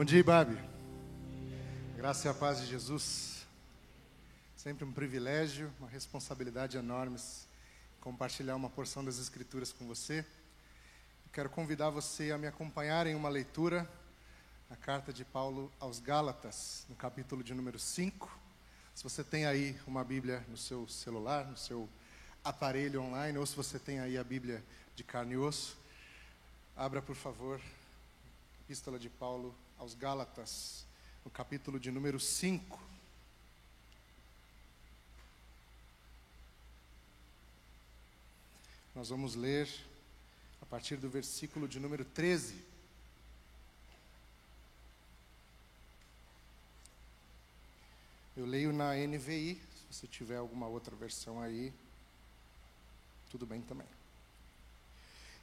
Bom dia, Babi. Graça e a paz de Jesus. Sempre um privilégio, uma responsabilidade enorme compartilhar uma porção das Escrituras com você. Quero convidar você a me acompanhar em uma leitura, a carta de Paulo aos Gálatas, no capítulo de número 5. Se você tem aí uma Bíblia no seu celular, no seu aparelho online, ou se você tem aí a Bíblia de carne e osso, abra, por favor, Epístola de Paulo aos Gálatas, no capítulo de número 5. Nós vamos ler a partir do versículo de número 13. Eu leio na NVI, se você tiver alguma outra versão aí, tudo bem também.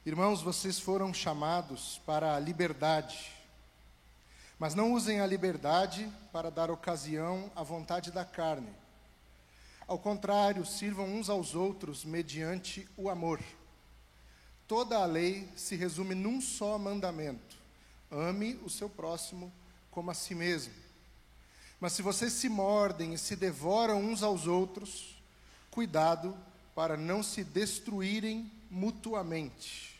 Irmãos, vocês foram chamados para a liberdade mas não usem a liberdade para dar ocasião à vontade da carne. Ao contrário, sirvam uns aos outros mediante o amor. Toda a lei se resume num só mandamento: ame o seu próximo como a si mesmo. Mas se vocês se mordem e se devoram uns aos outros, cuidado para não se destruírem mutuamente.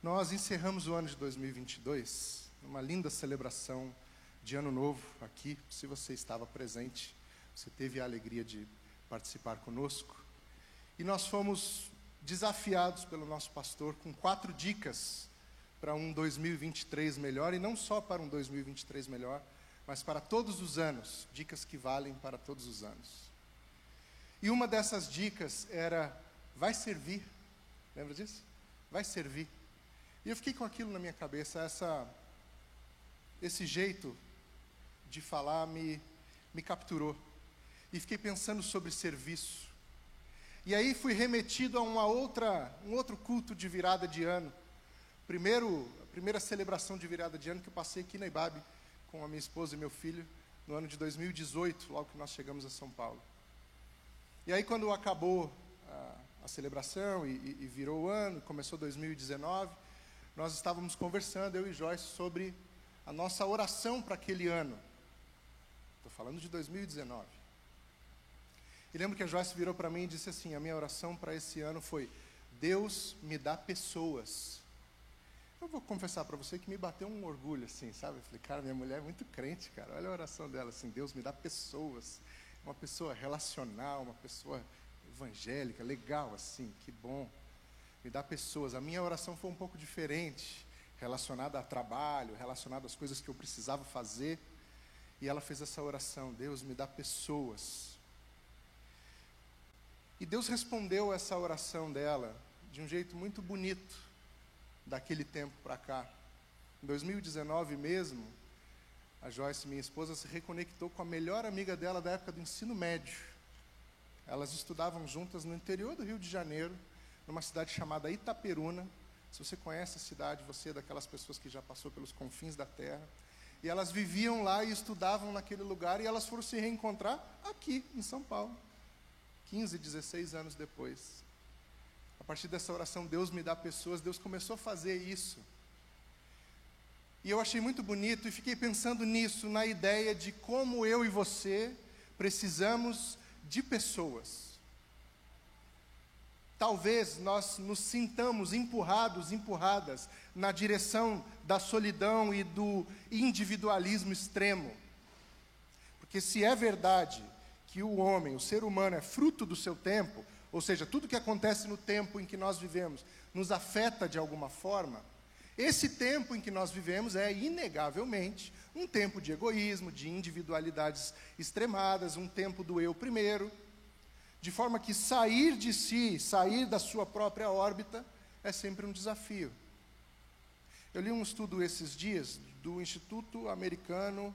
Nós encerramos o ano de 2022 numa linda celebração de Ano Novo aqui. Se você estava presente, você teve a alegria de participar conosco. E nós fomos desafiados pelo nosso pastor com quatro dicas para um 2023 melhor, e não só para um 2023 melhor, mas para todos os anos, dicas que valem para todos os anos. E uma dessas dicas era: vai servir. Lembra disso? Vai servir. E eu fiquei com aquilo na minha cabeça, essa, esse jeito de falar me, me capturou. E fiquei pensando sobre serviço. E aí fui remetido a uma outra, um outro culto de virada de ano. Primeiro, a primeira celebração de virada de ano que eu passei aqui na IBAB com a minha esposa e meu filho no ano de 2018, logo que nós chegamos a São Paulo. E aí quando acabou a, a celebração e, e, e virou o ano, começou 2019, nós estávamos conversando, eu e Joyce, sobre a nossa oração para aquele ano. Estou falando de 2019. E lembro que a Joyce virou para mim e disse assim: a minha oração para esse ano foi: Deus me dá pessoas. Eu vou confessar para você que me bateu um orgulho, assim, sabe? Eu falei, cara, minha mulher é muito crente, cara. Olha a oração dela, assim: Deus me dá pessoas. Uma pessoa relacional, uma pessoa evangélica, legal, assim, que bom me dá pessoas. A minha oração foi um pouco diferente, relacionada a trabalho, relacionada às coisas que eu precisava fazer. E ela fez essa oração: Deus me dá pessoas. E Deus respondeu essa oração dela de um jeito muito bonito, daquele tempo para cá. Em 2019 mesmo, a Joyce, minha esposa, se reconectou com a melhor amiga dela da época do ensino médio. Elas estudavam juntas no interior do Rio de Janeiro numa cidade chamada Itaperuna. Se você conhece a cidade, você é daquelas pessoas que já passou pelos confins da terra. E elas viviam lá e estudavam naquele lugar, e elas foram se reencontrar aqui, em São Paulo, 15, 16 anos depois. A partir dessa oração, Deus me dá pessoas, Deus começou a fazer isso. E eu achei muito bonito e fiquei pensando nisso, na ideia de como eu e você precisamos de pessoas. Talvez nós nos sintamos empurrados, empurradas na direção da solidão e do individualismo extremo. Porque se é verdade que o homem, o ser humano, é fruto do seu tempo, ou seja, tudo que acontece no tempo em que nós vivemos nos afeta de alguma forma, esse tempo em que nós vivemos é, inegavelmente, um tempo de egoísmo, de individualidades extremadas, um tempo do eu primeiro de forma que sair de si, sair da sua própria órbita, é sempre um desafio. Eu li um estudo esses dias do Instituto Americano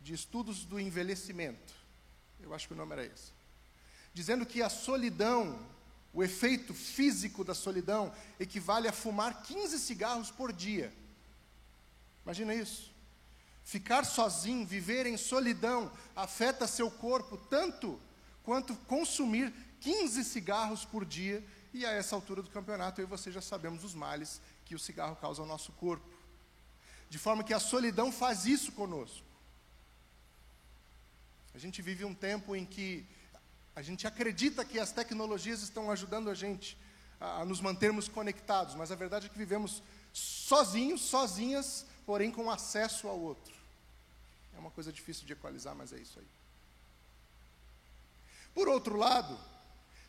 de Estudos do Envelhecimento. Eu acho que o nome era esse. Dizendo que a solidão, o efeito físico da solidão, equivale a fumar 15 cigarros por dia. Imagina isso. Ficar sozinho, viver em solidão, afeta seu corpo tanto quanto consumir 15 cigarros por dia. E a essa altura do campeonato, eu e você já sabemos os males que o cigarro causa ao nosso corpo. De forma que a solidão faz isso conosco. A gente vive um tempo em que a gente acredita que as tecnologias estão ajudando a gente a, a nos mantermos conectados, mas a verdade é que vivemos sozinhos, sozinhas, porém com acesso ao outro. É uma coisa difícil de equalizar, mas é isso aí. Por outro lado,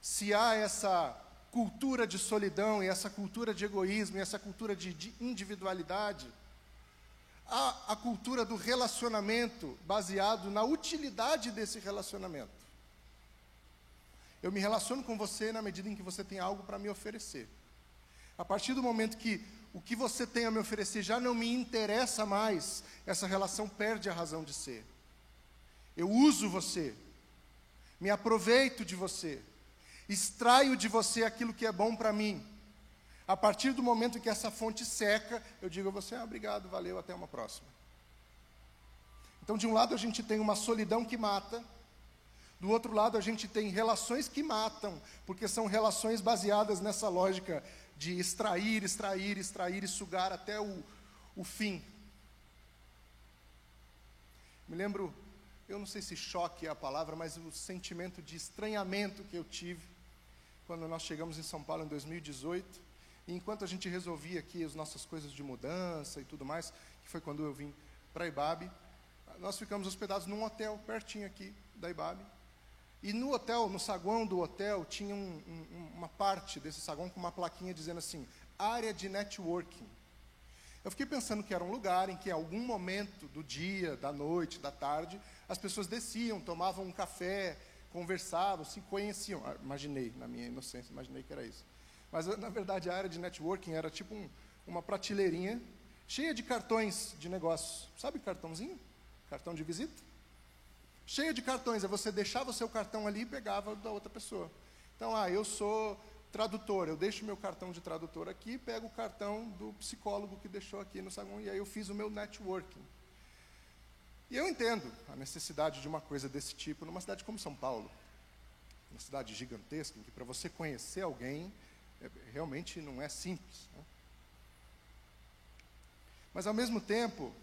se há essa cultura de solidão e essa cultura de egoísmo e essa cultura de, de individualidade, há a cultura do relacionamento baseado na utilidade desse relacionamento. Eu me relaciono com você na medida em que você tem algo para me oferecer. A partir do momento que o que você tem a me oferecer já não me interessa mais, essa relação perde a razão de ser. Eu uso você, me aproveito de você, extraio de você aquilo que é bom para mim. A partir do momento que essa fonte seca, eu digo a você: ah, obrigado, valeu, até uma próxima. Então, de um lado, a gente tem uma solidão que mata, do outro lado, a gente tem relações que matam, porque são relações baseadas nessa lógica de extrair, extrair, extrair e sugar até o, o fim. Me lembro, eu não sei se choque é a palavra, mas o sentimento de estranhamento que eu tive quando nós chegamos em São Paulo em 2018. E enquanto a gente resolvia aqui as nossas coisas de mudança e tudo mais, que foi quando eu vim para Ibabe, nós ficamos hospedados num hotel pertinho aqui da Ibabe. E no hotel, no saguão do hotel, tinha um, um, uma parte desse saguão com uma plaquinha dizendo assim: área de networking. Eu fiquei pensando que era um lugar em que, em algum momento do dia, da noite, da tarde, as pessoas desciam, tomavam um café, conversavam, se conheciam. Ah, imaginei, na minha inocência, imaginei que era isso. Mas, na verdade, a área de networking era tipo um, uma prateleirinha cheia de cartões de negócios. Sabe cartãozinho? Cartão de visita? cheia de cartões. Aí você deixava o seu cartão ali e pegava da outra pessoa. Então, ah, eu sou tradutor, eu deixo meu cartão de tradutor aqui, pego o cartão do psicólogo que deixou aqui no saguão, e aí eu fiz o meu networking. E eu entendo a necessidade de uma coisa desse tipo numa cidade como São Paulo, uma cidade gigantesca, em que para você conhecer alguém, é, realmente não é simples. Né? Mas, ao mesmo tempo,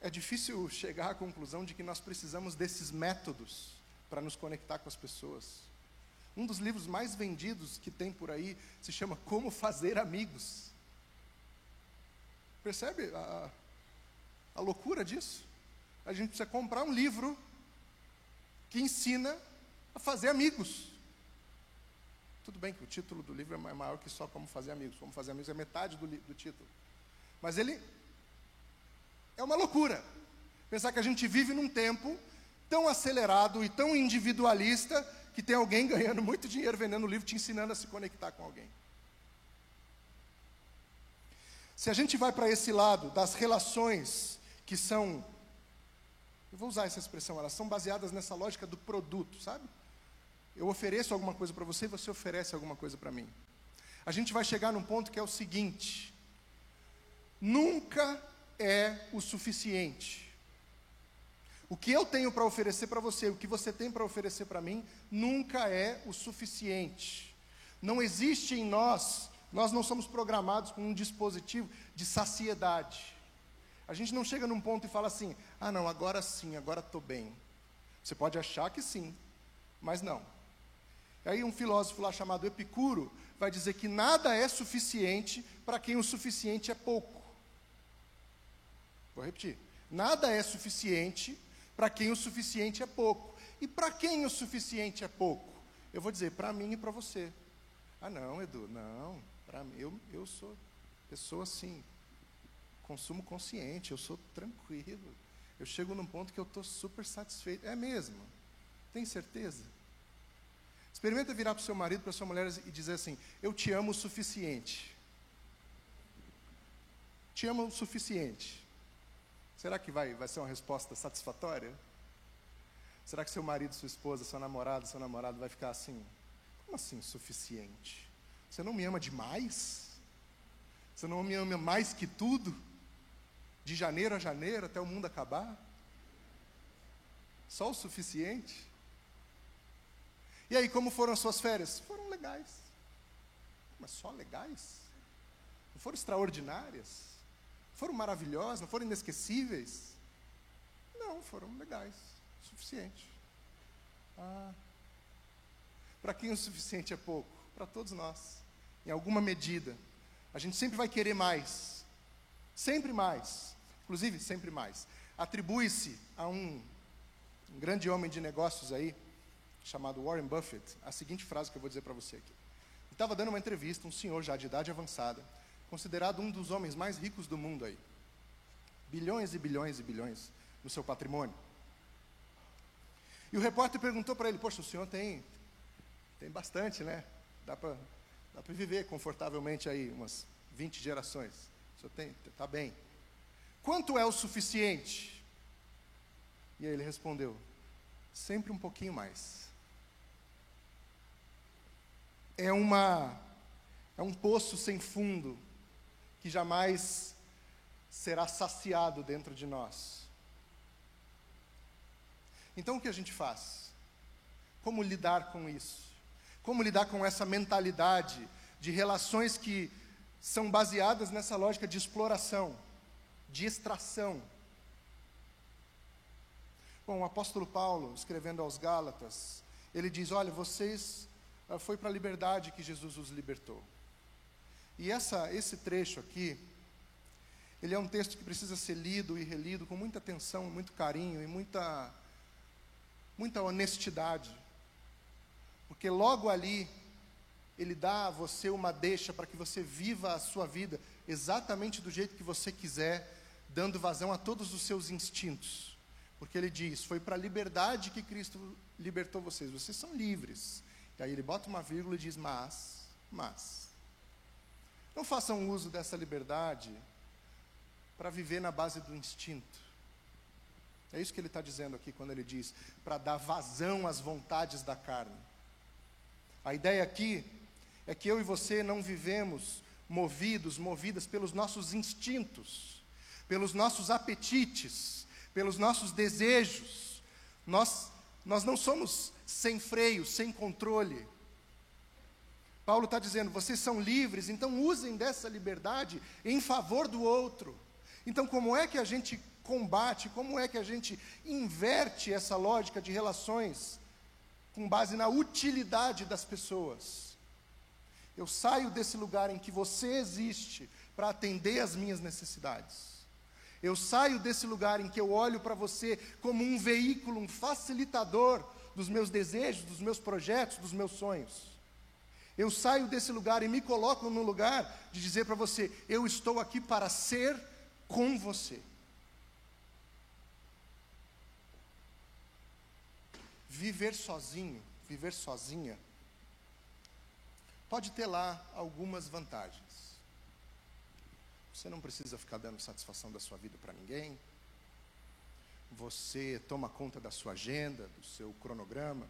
é difícil chegar à conclusão de que nós precisamos desses métodos para nos conectar com as pessoas. Um dos livros mais vendidos que tem por aí se chama Como Fazer Amigos. Percebe a, a loucura disso? A gente precisa comprar um livro que ensina a fazer amigos. Tudo bem que o título do livro é maior que só Como Fazer Amigos. Como Fazer Amigos é metade do, do título. Mas ele é uma loucura. Pensar que a gente vive num tempo tão acelerado e tão individualista que tem alguém ganhando muito dinheiro vendendo livro te ensinando a se conectar com alguém. Se a gente vai para esse lado das relações que são, eu vou usar essa expressão, elas são baseadas nessa lógica do produto, sabe? Eu ofereço alguma coisa para você e você oferece alguma coisa para mim. A gente vai chegar num ponto que é o seguinte: nunca é o suficiente. O que eu tenho para oferecer para você, o que você tem para oferecer para mim, nunca é o suficiente. Não existe em nós, nós não somos programados com um dispositivo de saciedade. A gente não chega num ponto e fala assim: ah, não, agora sim, agora estou bem. Você pode achar que sim, mas não. Aí um filósofo lá chamado Epicuro vai dizer que nada é suficiente para quem o suficiente é pouco. Vou repetir. Nada é suficiente para quem o suficiente é pouco. E para quem o suficiente é pouco? Eu vou dizer, para mim e para você. Ah, não, Edu, não. Para mim, eu, eu sou pessoa assim, consumo consciente, eu sou tranquilo. Eu chego num ponto que eu estou super satisfeito. É mesmo? Tem certeza? Experimenta virar para o seu marido, para sua mulher e dizer assim: Eu te amo o suficiente. Te amo o suficiente. Será que vai, vai ser uma resposta satisfatória? Será que seu marido, sua esposa, seu namorado, seu namorado vai ficar assim? Como assim suficiente? Você não me ama demais? Você não me ama mais que tudo? De janeiro a janeiro, até o mundo acabar? Só o suficiente? E aí, como foram as suas férias? Foram legais. Mas só legais? Não foram extraordinárias? Foram maravilhosas? Não foram inesquecíveis? Não, foram legais. Suficiente. Ah. Para quem o suficiente é pouco? Para todos nós. Em alguma medida. A gente sempre vai querer mais. Sempre mais. Inclusive, sempre mais. Atribui-se a um, um grande homem de negócios aí, chamado Warren Buffett, a seguinte frase que eu vou dizer para você aqui. Ele estava dando uma entrevista, um senhor já de idade avançada, considerado um dos homens mais ricos do mundo aí. Bilhões e bilhões e bilhões no seu patrimônio. E o repórter perguntou para ele: Poxa, o senhor tem, tem bastante, né? Dá para dá viver confortavelmente aí umas 20 gerações. O senhor tem, está bem. Quanto é o suficiente? E aí ele respondeu: Sempre um pouquinho mais. É uma é um poço sem fundo que jamais será saciado dentro de nós. Então o que a gente faz? Como lidar com isso? Como lidar com essa mentalidade de relações que são baseadas nessa lógica de exploração, de extração? Bom, o apóstolo Paulo, escrevendo aos Gálatas, ele diz: Olha, vocês, ah, foi para a liberdade que Jesus os libertou. E essa, esse trecho aqui, ele é um texto que precisa ser lido e relido com muita atenção, muito carinho e muita muita honestidade. Porque logo ali, ele dá a você uma deixa para que você viva a sua vida exatamente do jeito que você quiser, dando vazão a todos os seus instintos. Porque ele diz: Foi para a liberdade que Cristo libertou vocês, vocês são livres. E aí ele bota uma vírgula e diz: Mas, mas. Não façam uso dessa liberdade para viver na base do instinto é isso que ele está dizendo aqui quando ele diz para dar vazão às vontades da carne. A ideia aqui é que eu e você não vivemos movidos, movidas pelos nossos instintos, pelos nossos apetites, pelos nossos desejos. Nós, nós não somos sem freio, sem controle. Paulo está dizendo: vocês são livres, então usem dessa liberdade em favor do outro. Então, como é que a gente combate, como é que a gente inverte essa lógica de relações com base na utilidade das pessoas. Eu saio desse lugar em que você existe para atender às minhas necessidades. Eu saio desse lugar em que eu olho para você como um veículo, um facilitador dos meus desejos, dos meus projetos, dos meus sonhos. Eu saio desse lugar e me coloco no lugar de dizer para você: eu estou aqui para ser com você. Viver sozinho, viver sozinha, pode ter lá algumas vantagens. Você não precisa ficar dando satisfação da sua vida para ninguém. Você toma conta da sua agenda, do seu cronograma.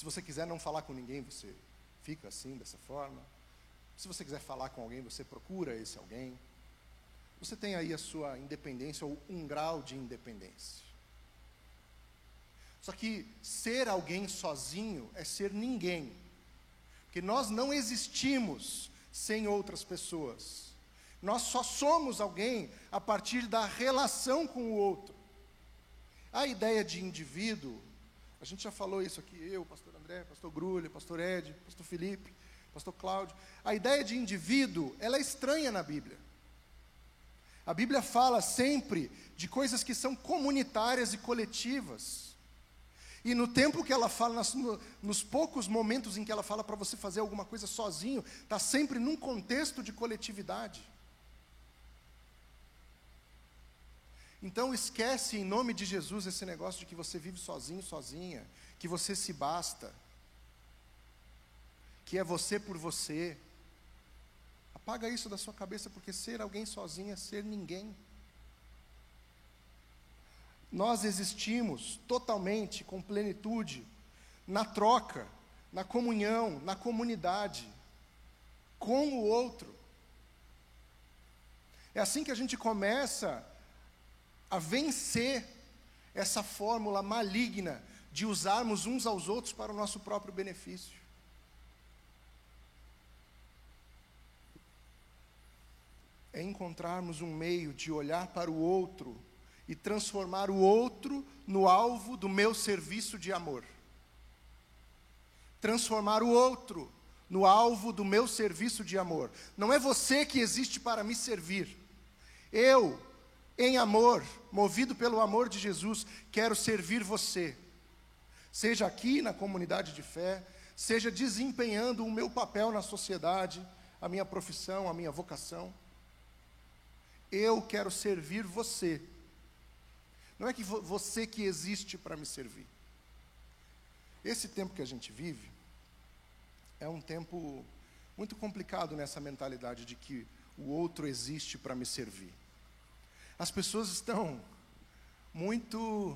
Se você quiser não falar com ninguém, você fica assim, dessa forma. Se você quiser falar com alguém, você procura esse alguém. Você tem aí a sua independência ou um grau de independência. Só que ser alguém sozinho é ser ninguém. Porque nós não existimos sem outras pessoas. Nós só somos alguém a partir da relação com o outro. A ideia de indivíduo, a gente já falou isso aqui, eu, pastor André, pastor Grulha, pastor Ed, pastor Felipe, pastor Cláudio. A ideia de indivíduo, ela é estranha na Bíblia. A Bíblia fala sempre de coisas que são comunitárias e coletivas. E no tempo que ela fala, nas, no, nos poucos momentos em que ela fala para você fazer alguma coisa sozinho, está sempre num contexto de coletividade. Então esquece em nome de Jesus esse negócio de que você vive sozinho, sozinha, que você se basta, que é você por você. Apaga isso da sua cabeça, porque ser alguém sozinho é ser ninguém. Nós existimos totalmente, com plenitude, na troca, na comunhão, na comunidade, com o outro. É assim que a gente começa a vencer essa fórmula maligna de usarmos uns aos outros para o nosso próprio benefício. É encontrarmos um meio de olhar para o outro e transformar o outro no alvo do meu serviço de amor. Transformar o outro no alvo do meu serviço de amor. Não é você que existe para me servir. Eu em amor, movido pelo amor de Jesus, quero servir você. Seja aqui na comunidade de fé, seja desempenhando o meu papel na sociedade, a minha profissão, a minha vocação. Eu quero servir você. Não é que você que existe para me servir. Esse tempo que a gente vive é um tempo muito complicado nessa mentalidade de que o outro existe para me servir. As pessoas estão muito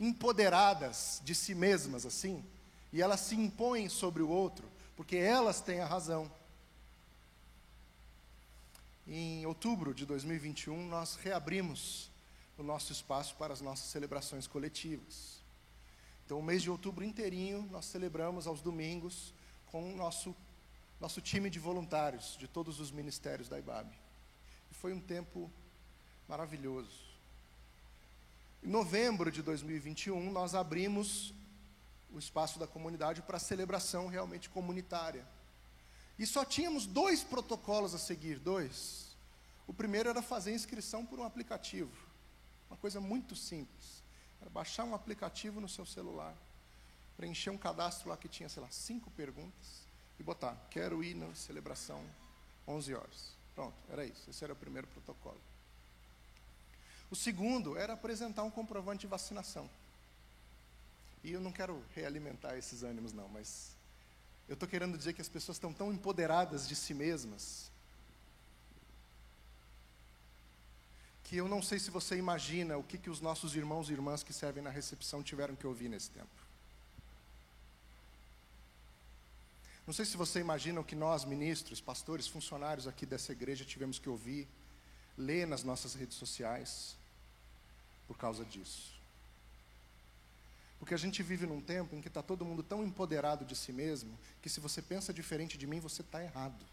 empoderadas de si mesmas assim, e elas se impõem sobre o outro, porque elas têm a razão. Em outubro de 2021, nós reabrimos o nosso espaço para as nossas celebrações coletivas. Então, o mês de outubro inteirinho, nós celebramos aos domingos com o nosso, nosso time de voluntários de todos os ministérios da IBAB. E foi um tempo maravilhoso. Em novembro de 2021, nós abrimos o espaço da comunidade para celebração realmente comunitária. E só tínhamos dois protocolos a seguir, dois. O primeiro era fazer inscrição por um aplicativo. Uma coisa muito simples. Era baixar um aplicativo no seu celular preencher um cadastro lá que tinha, sei lá, cinco perguntas e botar, quero ir na celebração 11 horas. Pronto, era isso. Esse era o primeiro protocolo. O segundo era apresentar um comprovante de vacinação. E eu não quero realimentar esses ânimos, não, mas eu estou querendo dizer que as pessoas estão tão empoderadas de si mesmas que eu não sei se você imagina o que, que os nossos irmãos e irmãs que servem na recepção tiveram que ouvir nesse tempo. Não sei se você imagina o que nós, ministros, pastores, funcionários aqui dessa igreja, tivemos que ouvir, ler nas nossas redes sociais, por causa disso. Porque a gente vive num tempo em que está todo mundo tão empoderado de si mesmo, que se você pensa diferente de mim, você está errado.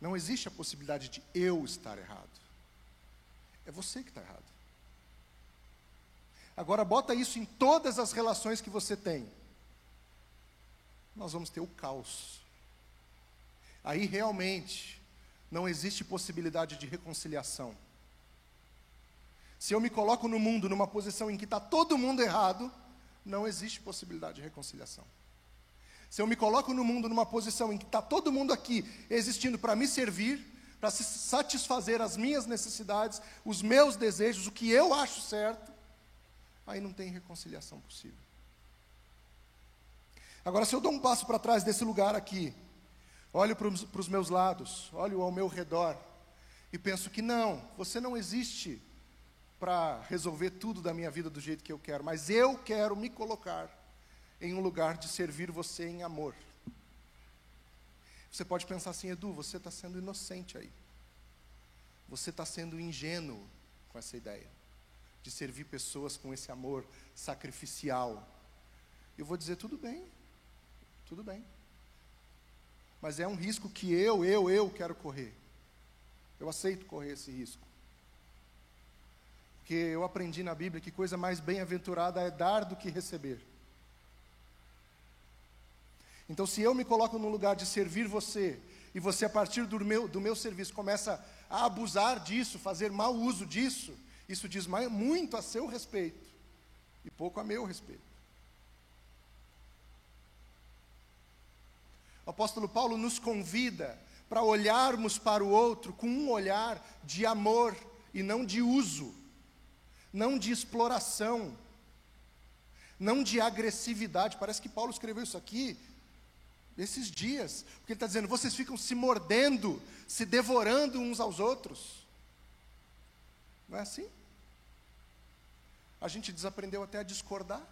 Não existe a possibilidade de eu estar errado. É você que está errado. Agora, bota isso em todas as relações que você tem nós vamos ter o caos. Aí realmente não existe possibilidade de reconciliação. Se eu me coloco no mundo numa posição em que está todo mundo errado, não existe possibilidade de reconciliação. Se eu me coloco no mundo numa posição em que está todo mundo aqui existindo para me servir, para satisfazer as minhas necessidades, os meus desejos, o que eu acho certo, aí não tem reconciliação possível. Agora, se eu dou um passo para trás desse lugar aqui, olho para os meus lados, olho ao meu redor e penso que não, você não existe para resolver tudo da minha vida do jeito que eu quero, mas eu quero me colocar em um lugar de servir você em amor. Você pode pensar assim, Edu, você está sendo inocente aí. Você está sendo ingênuo com essa ideia de servir pessoas com esse amor sacrificial. Eu vou dizer, tudo bem, tudo bem. Mas é um risco que eu, eu, eu quero correr. Eu aceito correr esse risco. Porque eu aprendi na Bíblia que coisa mais bem-aventurada é dar do que receber. Então, se eu me coloco no lugar de servir você, e você, a partir do meu, do meu serviço, começa a abusar disso, fazer mau uso disso, isso diz muito a seu respeito e pouco a meu respeito. O apóstolo Paulo nos convida para olharmos para o outro com um olhar de amor e não de uso, não de exploração, não de agressividade. Parece que Paulo escreveu isso aqui esses dias, porque ele está dizendo: vocês ficam se mordendo, se devorando uns aos outros. Não é assim? A gente desaprendeu até a discordar.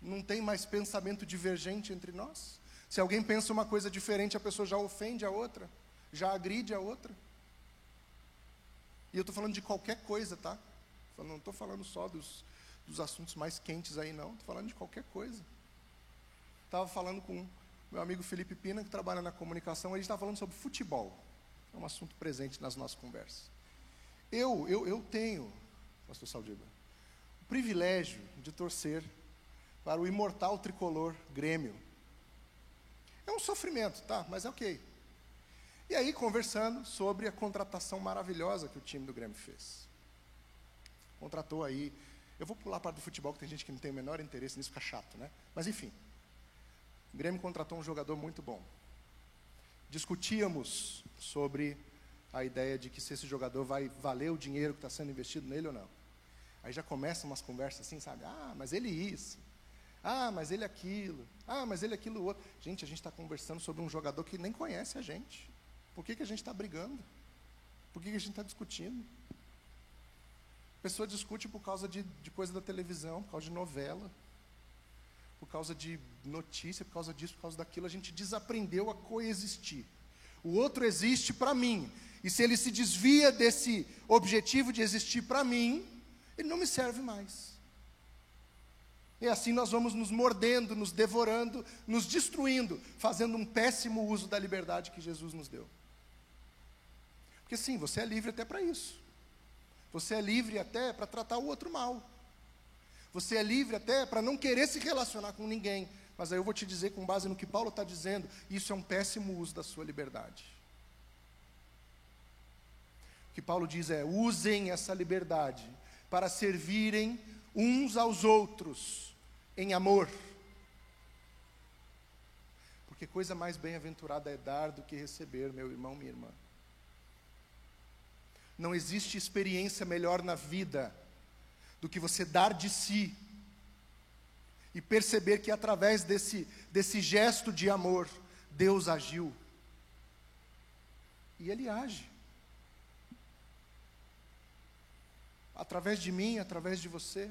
Não tem mais pensamento divergente entre nós. Se alguém pensa uma coisa diferente, a pessoa já ofende a outra, já agride a outra. E eu estou falando de qualquer coisa, tá? Não estou falando só dos, dos assuntos mais quentes aí, não. Estou falando de qualquer coisa. Estava falando com meu amigo Felipe Pina, que trabalha na comunicação, ele estava falando sobre futebol. é um assunto presente nas nossas conversas. Eu, eu, eu tenho, pastor Saldiba, o privilégio de torcer para o imortal tricolor Grêmio. É um sofrimento, tá? Mas é ok. E aí, conversando sobre a contratação maravilhosa que o time do Grêmio fez. Contratou aí. Eu vou pular a parte do futebol, que tem gente que não tem o menor interesse nisso, fica chato, né? Mas enfim. O Grêmio contratou um jogador muito bom. Discutíamos sobre a ideia de que se esse jogador vai valer o dinheiro que está sendo investido nele ou não. Aí já começam umas conversas assim, sabe? Ah, mas ele isso. Ah, mas ele aquilo. Ah, mas ele aquilo outro. Gente, a gente está conversando sobre um jogador que nem conhece a gente. Por que, que a gente está brigando? Por que, que a gente está discutindo? A pessoa discute por causa de, de coisa da televisão, por causa de novela, por causa de notícia, por causa disso, por causa daquilo. A gente desaprendeu a coexistir. O outro existe para mim. E se ele se desvia desse objetivo de existir para mim, ele não me serve mais. E assim nós vamos nos mordendo, nos devorando, nos destruindo, fazendo um péssimo uso da liberdade que Jesus nos deu. Porque sim, você é livre até para isso. Você é livre até para tratar o outro mal. Você é livre até para não querer se relacionar com ninguém. Mas aí eu vou te dizer, com base no que Paulo está dizendo, isso é um péssimo uso da sua liberdade. O que Paulo diz é: usem essa liberdade para servirem uns aos outros em amor. Porque coisa mais bem-aventurada é dar do que receber, meu irmão, minha irmã. Não existe experiência melhor na vida do que você dar de si e perceber que através desse, desse gesto de amor, Deus agiu. E Ele age. Através de mim, através de você.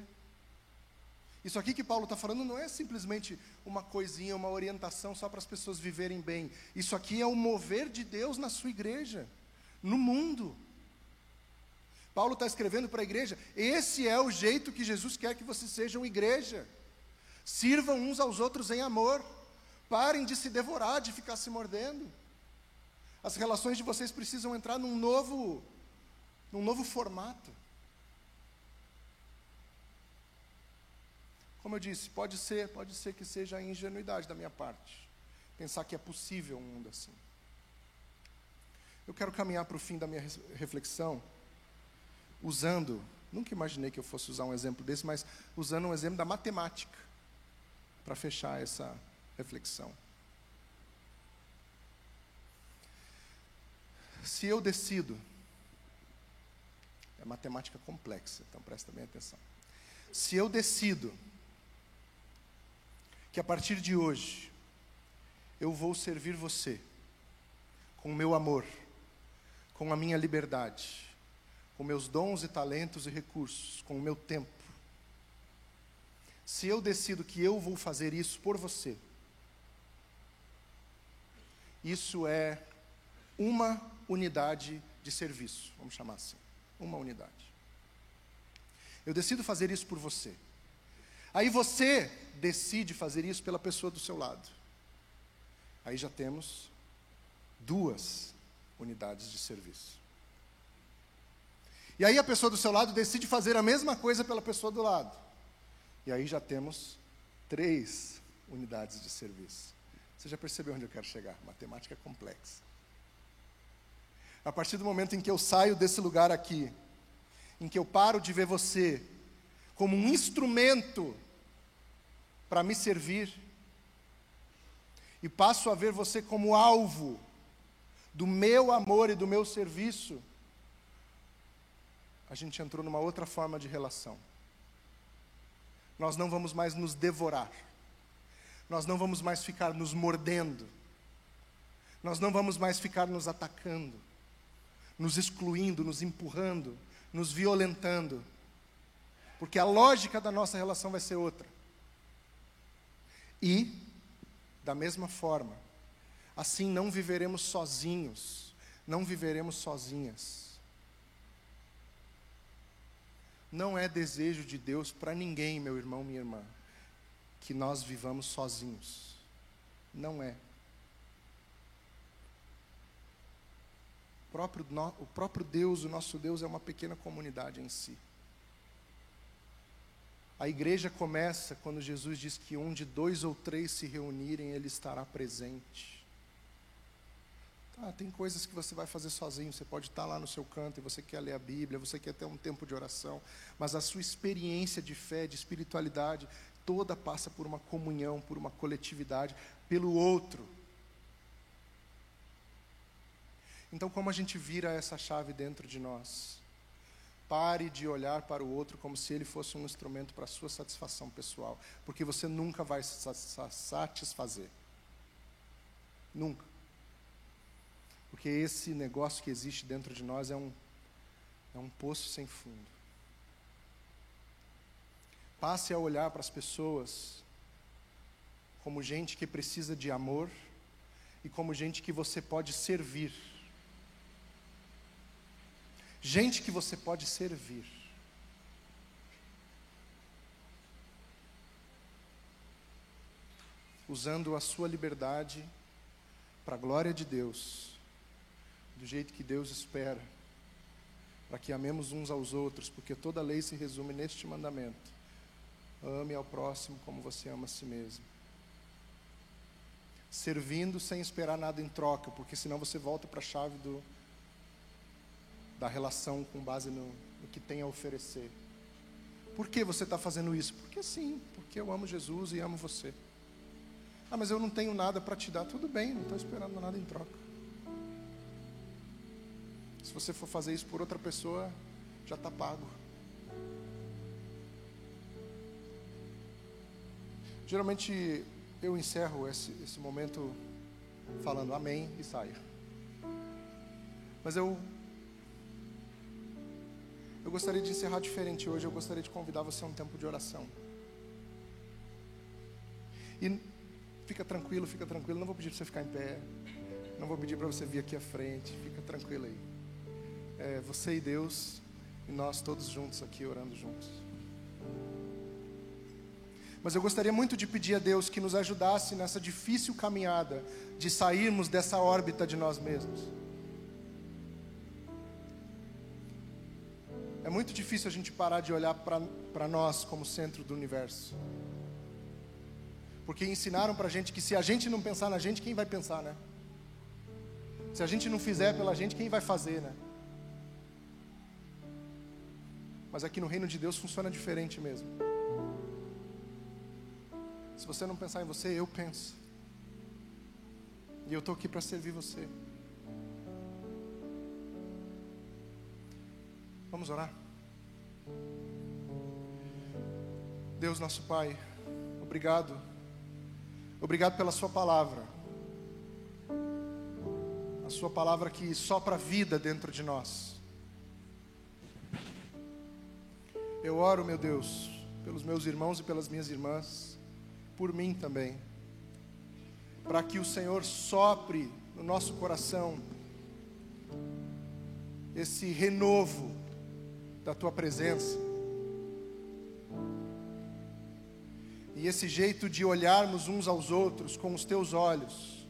Isso aqui que Paulo está falando não é simplesmente uma coisinha, uma orientação só para as pessoas viverem bem. Isso aqui é o mover de Deus na sua igreja, no mundo. Paulo está escrevendo para a igreja: esse é o jeito que Jesus quer que vocês sejam igreja. Sirvam uns aos outros em amor. Parem de se devorar, de ficar se mordendo. As relações de vocês precisam entrar num novo, num novo formato. Como eu disse, pode ser, pode ser que seja a ingenuidade da minha parte, pensar que é possível um mundo assim. Eu quero caminhar para o fim da minha reflexão usando, nunca imaginei que eu fosse usar um exemplo desse, mas usando um exemplo da matemática para fechar essa reflexão. Se eu decido, é matemática complexa, então presta bem atenção. Se eu decido que a partir de hoje eu vou servir você com o meu amor, com a minha liberdade, com meus dons e talentos e recursos, com o meu tempo. Se eu decido que eu vou fazer isso por você, isso é uma unidade de serviço, vamos chamar assim, uma unidade. Eu decido fazer isso por você. Aí você decide fazer isso pela pessoa do seu lado. Aí já temos duas unidades de serviço. E aí a pessoa do seu lado decide fazer a mesma coisa pela pessoa do lado. E aí já temos três unidades de serviço. Você já percebeu onde eu quero chegar? Matemática é complexa. A partir do momento em que eu saio desse lugar aqui, em que eu paro de ver você como um instrumento para me servir, e passo a ver você como alvo do meu amor e do meu serviço, a gente entrou numa outra forma de relação. Nós não vamos mais nos devorar. Nós não vamos mais ficar nos mordendo. Nós não vamos mais ficar nos atacando, nos excluindo, nos empurrando, nos violentando. Porque a lógica da nossa relação vai ser outra. E, da mesma forma, assim não viveremos sozinhos, não viveremos sozinhas não é desejo de Deus para ninguém, meu irmão, minha irmã, que nós vivamos sozinhos. Não é. próprio, o próprio Deus, o nosso Deus, é uma pequena comunidade em si. A igreja começa quando Jesus diz que onde dois ou três se reunirem, Ele estará presente. Ah, tem coisas que você vai fazer sozinho, você pode estar lá no seu canto e você quer ler a Bíblia, você quer ter um tempo de oração, mas a sua experiência de fé, de espiritualidade, toda passa por uma comunhão, por uma coletividade, pelo outro. Então, como a gente vira essa chave dentro de nós? Pare de olhar para o outro como se ele fosse um instrumento para a sua satisfação pessoal, porque você nunca vai se satisfazer. Nunca. Porque esse negócio que existe dentro de nós é um, é um poço sem fundo. Passe a olhar para as pessoas como gente que precisa de amor e como gente que você pode servir gente que você pode servir. Usando a sua liberdade para a glória de Deus, do jeito que Deus espera, para que amemos uns aos outros, porque toda lei se resume neste mandamento: ame ao próximo como você ama a si mesmo. Servindo sem esperar nada em troca, porque senão você volta para a chave do da relação com base no, no que tem a oferecer. Por que você está fazendo isso? Porque sim, porque eu amo Jesus e amo você. Ah, mas eu não tenho nada para te dar. Tudo bem, não estou esperando nada em troca. Se você for fazer isso por outra pessoa, já está pago. Geralmente eu encerro esse, esse momento falando amém e saio. Mas eu eu gostaria de encerrar diferente hoje. Eu gostaria de convidar você a um tempo de oração. E fica tranquilo, fica tranquilo. Não vou pedir para você ficar em pé. Não vou pedir para você vir aqui à frente. Fica tranquilo aí. É, você e Deus e nós todos juntos aqui orando juntos. Mas eu gostaria muito de pedir a Deus que nos ajudasse nessa difícil caminhada de sairmos dessa órbita de nós mesmos. É muito difícil a gente parar de olhar para nós como centro do universo. Porque ensinaram para a gente que se a gente não pensar na gente, quem vai pensar, né? Se a gente não fizer pela gente, quem vai fazer, né? Mas aqui no reino de Deus funciona diferente mesmo. Se você não pensar em você, eu penso. E eu estou aqui para servir você. Vamos orar? Deus, nosso Pai, obrigado. Obrigado pela Sua palavra. A Sua palavra que sopra vida dentro de nós. Eu oro, meu Deus, pelos meus irmãos e pelas minhas irmãs, por mim também, para que o Senhor sopre no nosso coração esse renovo da tua presença. E esse jeito de olharmos uns aos outros com os teus olhos,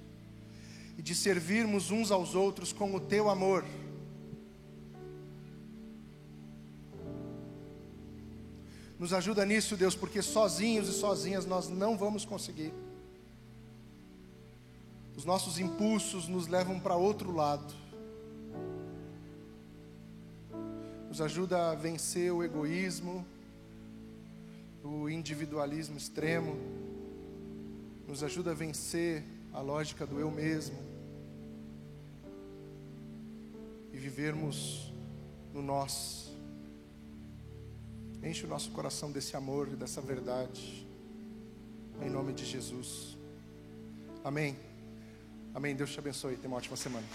e de servirmos uns aos outros com o teu amor. Nos ajuda nisso, Deus, porque sozinhos e sozinhas nós não vamos conseguir. Os nossos impulsos nos levam para outro lado. Nos ajuda a vencer o egoísmo, o individualismo extremo, nos ajuda a vencer a lógica do eu mesmo e vivermos no nós. Enche o nosso coração desse amor e dessa verdade, em nome de Jesus. Amém. Amém. Deus te abençoe. Tenha uma ótima semana.